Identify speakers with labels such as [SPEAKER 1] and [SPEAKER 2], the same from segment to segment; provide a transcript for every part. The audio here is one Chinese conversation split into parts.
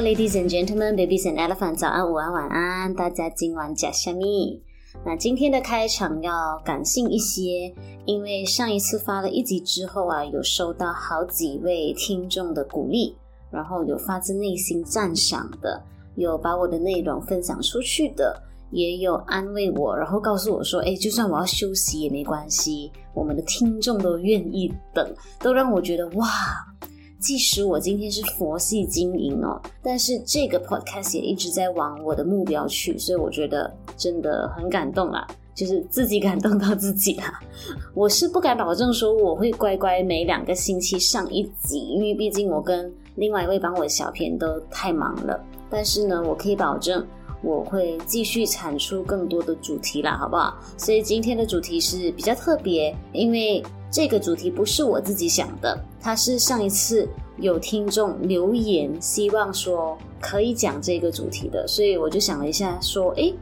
[SPEAKER 1] Ladies and gentlemen, babies and elephants，早安、午安、晚安，大家今晚吃什么？那今天的开场要感性一些，因为上一次发了一集之后啊，有收到好几位听众的鼓励，然后有发自内心赞赏的，有把我的内容分享出去的，也有安慰我，然后告诉我说，诶，就算我要休息也没关系，我们的听众都愿意等，都让我觉得哇。即使我今天是佛系经营哦，但是这个 podcast 也一直在往我的目标去，所以我觉得真的很感动啦，就是自己感动到自己啦。我是不敢保证说我会乖乖每两个星期上一集，因为毕竟我跟另外一位帮我的小编都太忙了。但是呢，我可以保证我会继续产出更多的主题啦，好不好？所以今天的主题是比较特别，因为。这个主题不是我自己想的，它是上一次有听众留言，希望说可以讲这个主题的，所以我就想了一下，说，诶，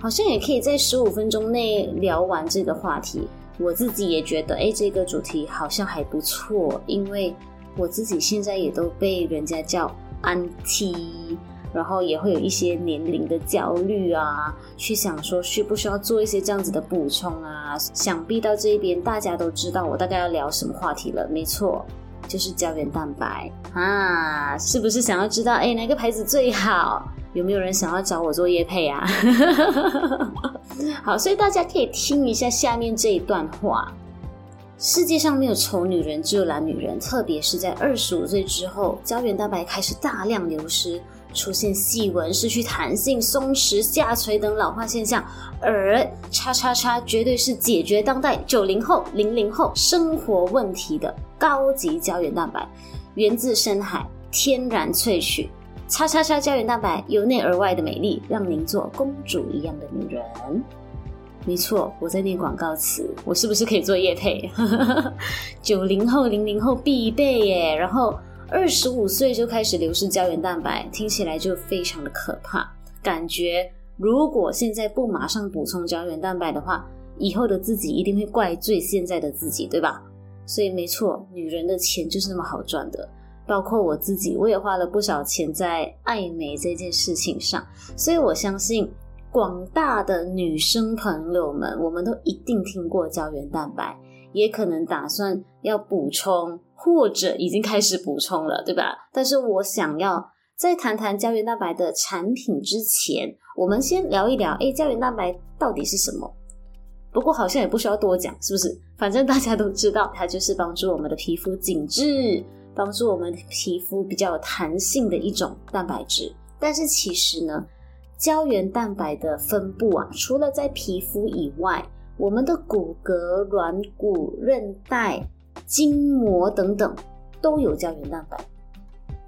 [SPEAKER 1] 好像也可以在十五分钟内聊完这个话题。我自己也觉得，诶，这个主题好像还不错，因为我自己现在也都被人家叫 Auntie。然后也会有一些年龄的焦虑啊，去想说需不需要做一些这样子的补充啊。想必到这一边大家都知道我大概要聊什么话题了，没错，就是胶原蛋白啊，是不是想要知道哎哪个牌子最好？有没有人想要找我做业配啊？好，所以大家可以听一下下面这一段话：世界上没有丑女人，只有懒女人。特别是在二十五岁之后，胶原蛋白开始大量流失。出现细纹、失去弹性、松弛、下垂等老化现象，而叉叉叉绝对是解决当代九零后、零零后生活问题的高级胶原蛋白，源自深海，天然萃取。叉叉叉胶原蛋白由内而外的美丽，让您做公主一样的女人。没错，我在念广告词，我是不是可以做业配？九零后、零零后必备耶，然后。二十五岁就开始流失胶原蛋白，听起来就非常的可怕。感觉如果现在不马上补充胶原蛋白的话，以后的自己一定会怪罪现在的自己，对吧？所以没错，女人的钱就是那么好赚的。包括我自己，我也花了不少钱在爱美这件事情上。所以我相信广大的女生朋友们，我们都一定听过胶原蛋白，也可能打算要补充。或者已经开始补充了，对吧？但是我想要在谈谈胶原蛋白的产品之前，我们先聊一聊，诶，胶原蛋白到底是什么？不过好像也不需要多讲，是不是？反正大家都知道，它就是帮助我们的皮肤紧致，帮助我们皮肤比较有弹性的一种蛋白质。但是其实呢，胶原蛋白的分布啊，除了在皮肤以外，我们的骨骼、软骨、韧带。筋膜等等都有胶原蛋白，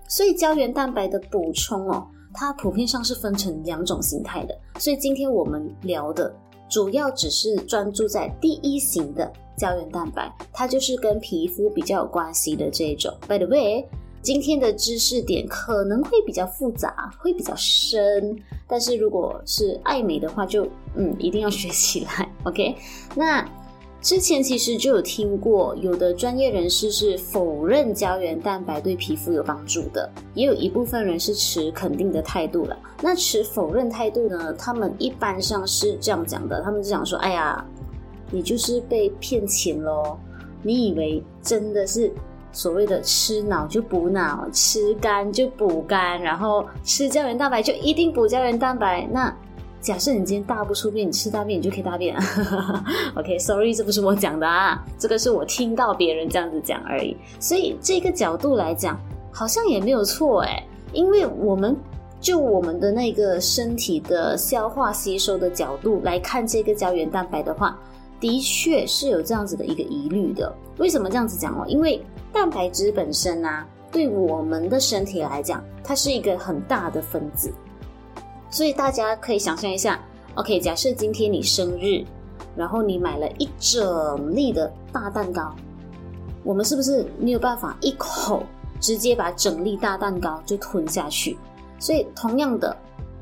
[SPEAKER 1] 所以胶原蛋白的补充哦，它普遍上是分成两种形态的。所以今天我们聊的主要只是专注在第一型的胶原蛋白，它就是跟皮肤比较有关系的这一种。By the way，今天的知识点可能会比较复杂，会比较深，但是如果是爱美的话就，就嗯一定要学起来。OK，那。之前其实就有听过，有的专业人士是否认胶原蛋白对皮肤有帮助的，也有一部分人是持肯定的态度了。那持否认态度呢？他们一般上是这样讲的，他们就讲说：“哎呀，你就是被骗钱咯，你以为真的是所谓的吃脑就补脑，吃肝就补肝，然后吃胶原蛋白就一定补胶原蛋白？那？”假设你今天大不出便，你吃大便你就可以大便。OK，sorry，这不是我讲的啊，这个是我听到别人这样子讲而已。所以这个角度来讲，好像也没有错诶，因为我们就我们的那个身体的消化吸收的角度来看这个胶原蛋白的话，的确是有这样子的一个疑虑的。为什么这样子讲哦？因为蛋白质本身啊，对我们的身体来讲，它是一个很大的分子。所以大家可以想象一下，OK，假设今天你生日，然后你买了一整粒的大蛋糕，我们是不是没有办法一口直接把整粒大蛋糕就吞下去？所以同样的，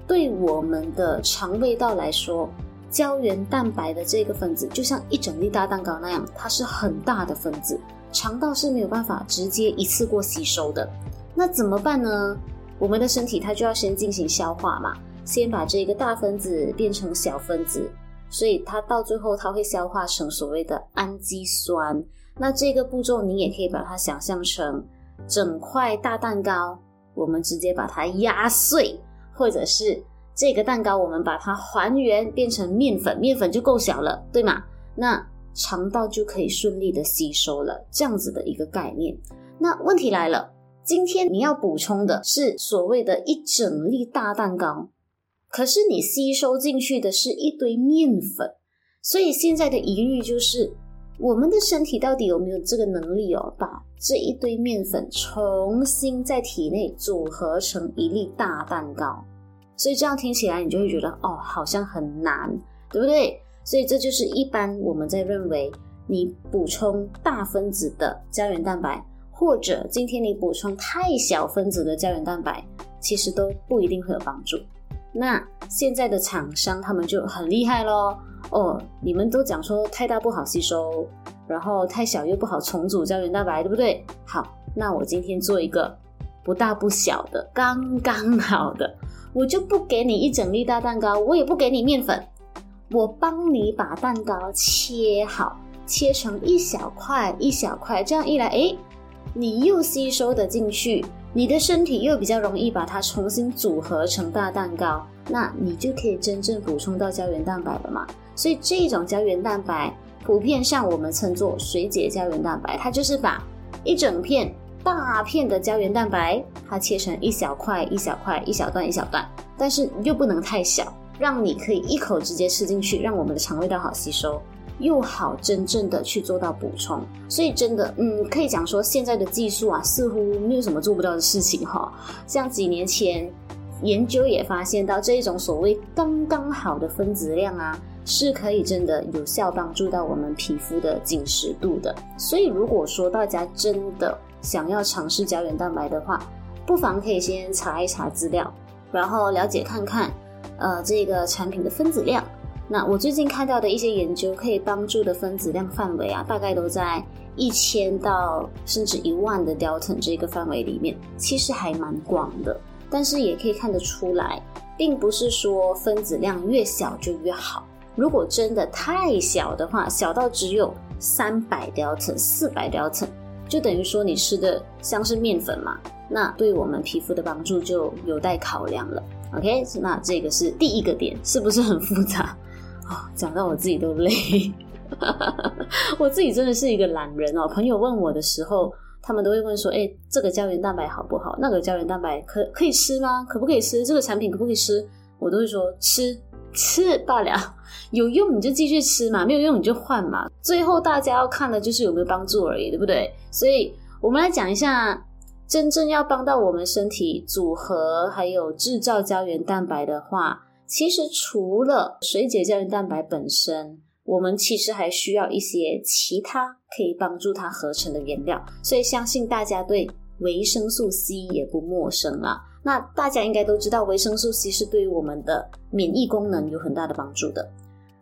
[SPEAKER 1] 对我们的肠胃道来说，胶原蛋白的这个分子就像一整粒大蛋糕那样，它是很大的分子，肠道是没有办法直接一次过吸收的。那怎么办呢？我们的身体它就要先进行消化嘛，先把这个大分子变成小分子，所以它到最后它会消化成所谓的氨基酸。那这个步骤你也可以把它想象成整块大蛋糕，我们直接把它压碎，或者是这个蛋糕我们把它还原变成面粉，面粉就够小了，对吗？那肠道就可以顺利的吸收了，这样子的一个概念。那问题来了，今天你要补充的是所谓的一整粒大蛋糕，可是你吸收进去的是一堆面粉，所以现在的疑虑就是，我们的身体到底有没有这个能力哦，把这一堆面粉重新在体内组合成一粒大蛋糕？所以这样听起来，你就会觉得哦，好像很难，对不对？所以这就是一般我们在认为，你补充大分子的胶原蛋白，或者今天你补充太小分子的胶原蛋白，其实都不一定会有帮助。那现在的厂商他们就很厉害咯。哦，你们都讲说太大不好吸收，然后太小又不好重组胶原蛋白，对不对？好，那我今天做一个不大不小的，刚刚好的，我就不给你一整粒大蛋糕，我也不给你面粉。我帮你把蛋糕切好，切成一小块一小块，这样一来，诶，你又吸收得进去，你的身体又比较容易把它重新组合成大蛋糕，那你就可以真正补充到胶原蛋白了嘛。所以这种胶原蛋白，普遍上我们称作水解胶原蛋白，它就是把一整片大片的胶原蛋白，它切成一小块一小块一小段一小段，但是又不能太小。让你可以一口直接吃进去，让我们的肠胃道好吸收，又好真正的去做到补充。所以真的，嗯，可以讲说现在的技术啊，似乎没有什么做不到的事情哈。像几年前研究也发现到，这一种所谓刚刚好的分子量啊，是可以真的有效帮助到我们皮肤的紧实度的。所以如果说大家真的想要尝试胶原蛋白的话，不妨可以先查一查资料，然后了解看看。呃，这个产品的分子量，那我最近看到的一些研究，可以帮助的分子量范围啊，大概都在一千到甚至一万的 Dalton 这个范围里面，其实还蛮广的。但是也可以看得出来，并不是说分子量越小就越好。如果真的太小的话，小到只有三百 Dalton、四百 Dalton，就等于说你吃的像是面粉嘛，那对我们皮肤的帮助就有待考量了。OK，那这个是第一个点，是不是很复杂？哦，讲到我自己都累，我自己真的是一个懒人哦。朋友问我的时候，他们都会问说：“哎，这个胶原蛋白好不好？那个胶原蛋白可可以吃吗？可不可以吃？这个产品可不可以吃？”我都会说：“吃吃罢了，有用你就继续吃嘛，没有用你就换嘛。最后大家要看的就是有没有帮助而已，对不对？所以我们来讲一下。”真正要帮到我们身体组合还有制造胶原蛋白的话，其实除了水解胶原蛋白本身，我们其实还需要一些其他可以帮助它合成的原料。所以相信大家对维生素 C 也不陌生啦。那大家应该都知道，维生素 C 是对于我们的免疫功能有很大的帮助的。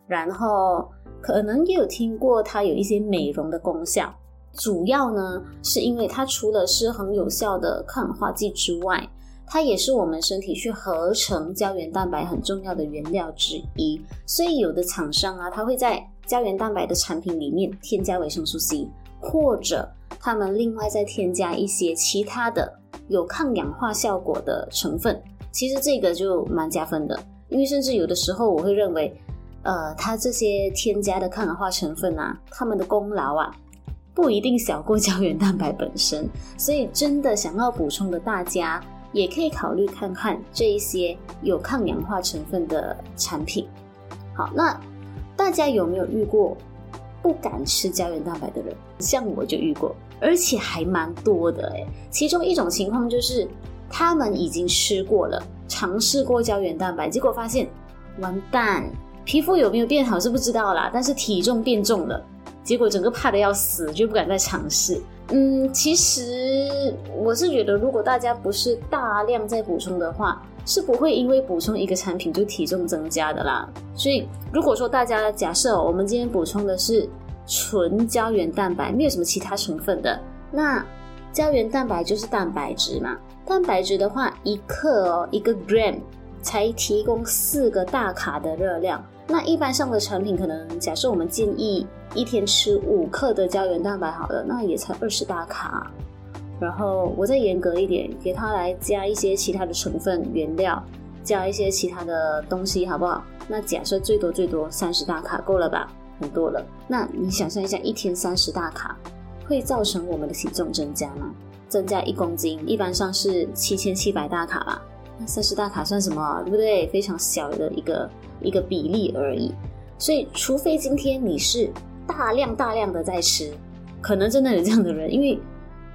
[SPEAKER 1] 然后可能也有听过它有一些美容的功效。主要呢，是因为它除了是很有效的抗氧化剂之外，它也是我们身体去合成胶原蛋白很重要的原料之一。所以有的厂商啊，它会在胶原蛋白的产品里面添加维生素 C，或者他们另外再添加一些其他的有抗氧化效果的成分。其实这个就蛮加分的，因为甚至有的时候我会认为，呃，它这些添加的抗氧化成分啊，他们的功劳啊。不一定小过胶原蛋白本身，所以真的想要补充的大家，也可以考虑看看这一些有抗氧化成分的产品。好，那大家有没有遇过不敢吃胶原蛋白的人？像我就遇过，而且还蛮多的诶。其中一种情况就是，他们已经吃过了，尝试过胶原蛋白，结果发现完蛋，皮肤有没有变好是不知道啦，但是体重变重了。结果整个怕得要死，就不敢再尝试。嗯，其实我是觉得，如果大家不是大量在补充的话，是不会因为补充一个产品就体重增加的啦。所以，如果说大家假设我们今天补充的是纯胶原蛋白，没有什么其他成分的，那胶原蛋白就是蛋白质嘛。蛋白质的话，一克哦，一个 gram 才提供四个大卡的热量。那一般上的产品，可能假设我们建议一天吃五克的胶原蛋白，好了，那也才二十大卡。然后我再严格一点，给它来加一些其他的成分原料，加一些其他的东西，好不好？那假设最多最多三十大卡够了吧？很多了。那你想象一下，一天三十大卡会造成我们的体重增加吗？增加一公斤，一般上是七千七百大卡吧。那三十大卡算什么？对不对？非常小的一个一个比例而已。所以，除非今天你是大量大量的在吃，可能真的有这样的人，因为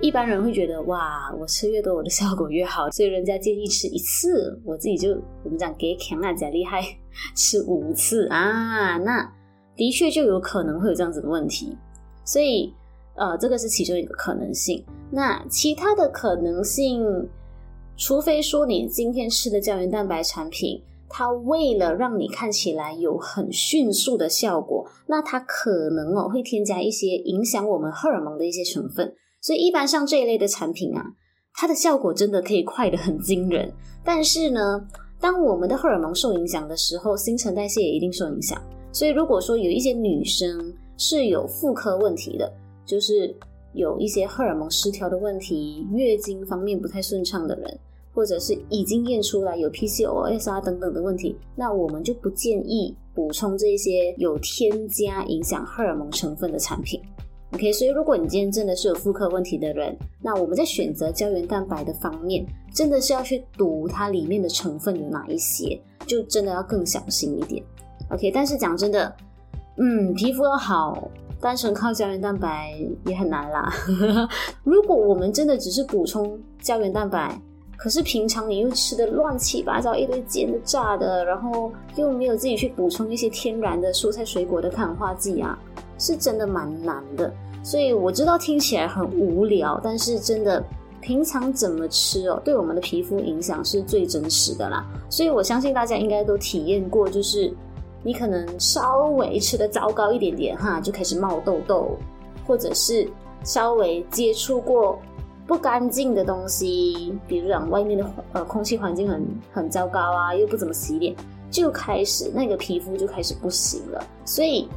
[SPEAKER 1] 一般人会觉得哇，我吃越多，我的效果越好，所以人家建议吃一次，我自己就我们讲给强啊，假厉害，吃五次啊，那的确就有可能会有这样子的问题。所以，呃，这个是其中一个可能性。那其他的可能性，除非说你今天吃的胶原蛋白产品，它为了让你看起来有很迅速的效果，那它可能哦会添加一些影响我们荷尔蒙的一些成分。所以一般像这一类的产品啊，它的效果真的可以快得很惊人。但是呢，当我们的荷尔蒙受影响的时候，新陈代谢也一定受影响。所以如果说有一些女生是有妇科问题的，就是有一些荷尔蒙失调的问题，月经方面不太顺畅的人，或者是已经验出来有 PCOS 啊等等的问题，那我们就不建议补充这些有添加影响荷尔蒙成分的产品。OK，所以如果你今天真的是有妇科问题的人，那我们在选择胶原蛋白的方面，真的是要去读它里面的成分有哪一些，就真的要更小心一点。OK，但是讲真的，嗯，皮肤要好，单纯靠胶原蛋白也很难啦。如果我们真的只是补充胶原蛋白，可是平常你又吃的乱七八糟，一堆煎的、炸的，然后又没有自己去补充一些天然的蔬菜水果的抗氧化剂啊。是真的蛮难的，所以我知道听起来很无聊，但是真的平常怎么吃哦，对我们的皮肤影响是最真实的啦。所以我相信大家应该都体验过，就是你可能稍微吃的糟糕一点点哈，就开始冒痘痘，或者是稍微接触过不干净的东西，比如讲外面的呃空气环境很很糟糕啊，又不怎么洗脸，就开始那个皮肤就开始不行了，所以。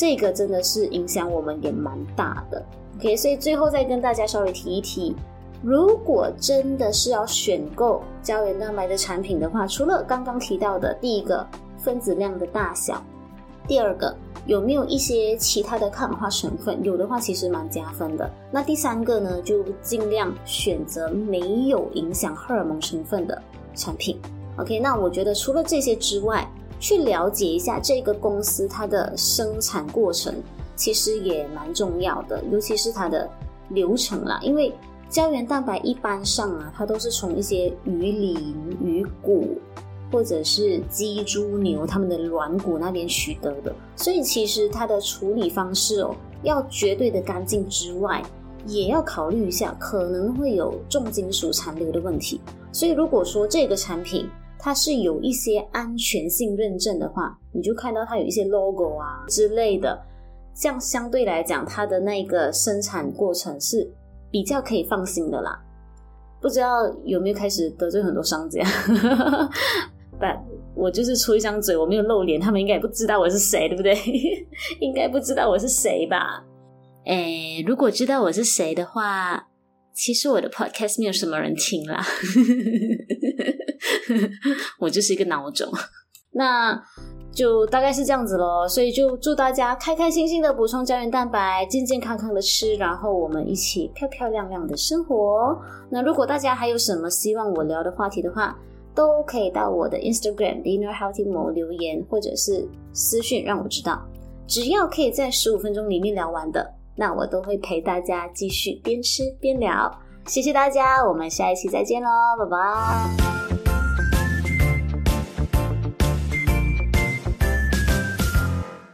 [SPEAKER 1] 这个真的是影响我们也蛮大的，OK，所以最后再跟大家稍微提一提，如果真的是要选购胶原蛋白的产品的话，除了刚刚提到的第一个分子量的大小，第二个有没有一些其他的抗氧化成分，有的话其实蛮加分的。那第三个呢，就尽量选择没有影响荷尔蒙成分的产品，OK。那我觉得除了这些之外，去了解一下这个公司它的生产过程，其实也蛮重要的，尤其是它的流程啦。因为胶原蛋白一般上啊，它都是从一些鱼鳞、鱼骨或者是鸡、猪、牛它们的软骨那边取得的，所以其实它的处理方式哦，要绝对的干净之外，也要考虑一下可能会有重金属残留的问题。所以如果说这个产品，它是有一些安全性认证的话，你就看到它有一些 logo 啊之类的，这样相对来讲，它的那个生产过程是比较可以放心的啦。不知道有没有开始得罪很多商家？但，我就是出一张嘴，我没有露脸，他们应该也不知道我是谁，对不对？应该不知道我是谁吧？诶，如果知道我是谁的话，其实我的 podcast 没有什么人听啦。我就是一个孬种，那就大概是这样子咯。所以就祝大家开开心心的补充胶原蛋白，健健康康的吃，然后我们一起漂漂亮亮的生活。那如果大家还有什么希望我聊的话题的话，都可以到我的 Instagram Dinner Healthy Mo 留言，或者是私讯让我知道。只要可以在十五分钟里面聊完的，那我都会陪大家继续边吃边聊。谢谢大家，我们下一期再见喽，拜拜。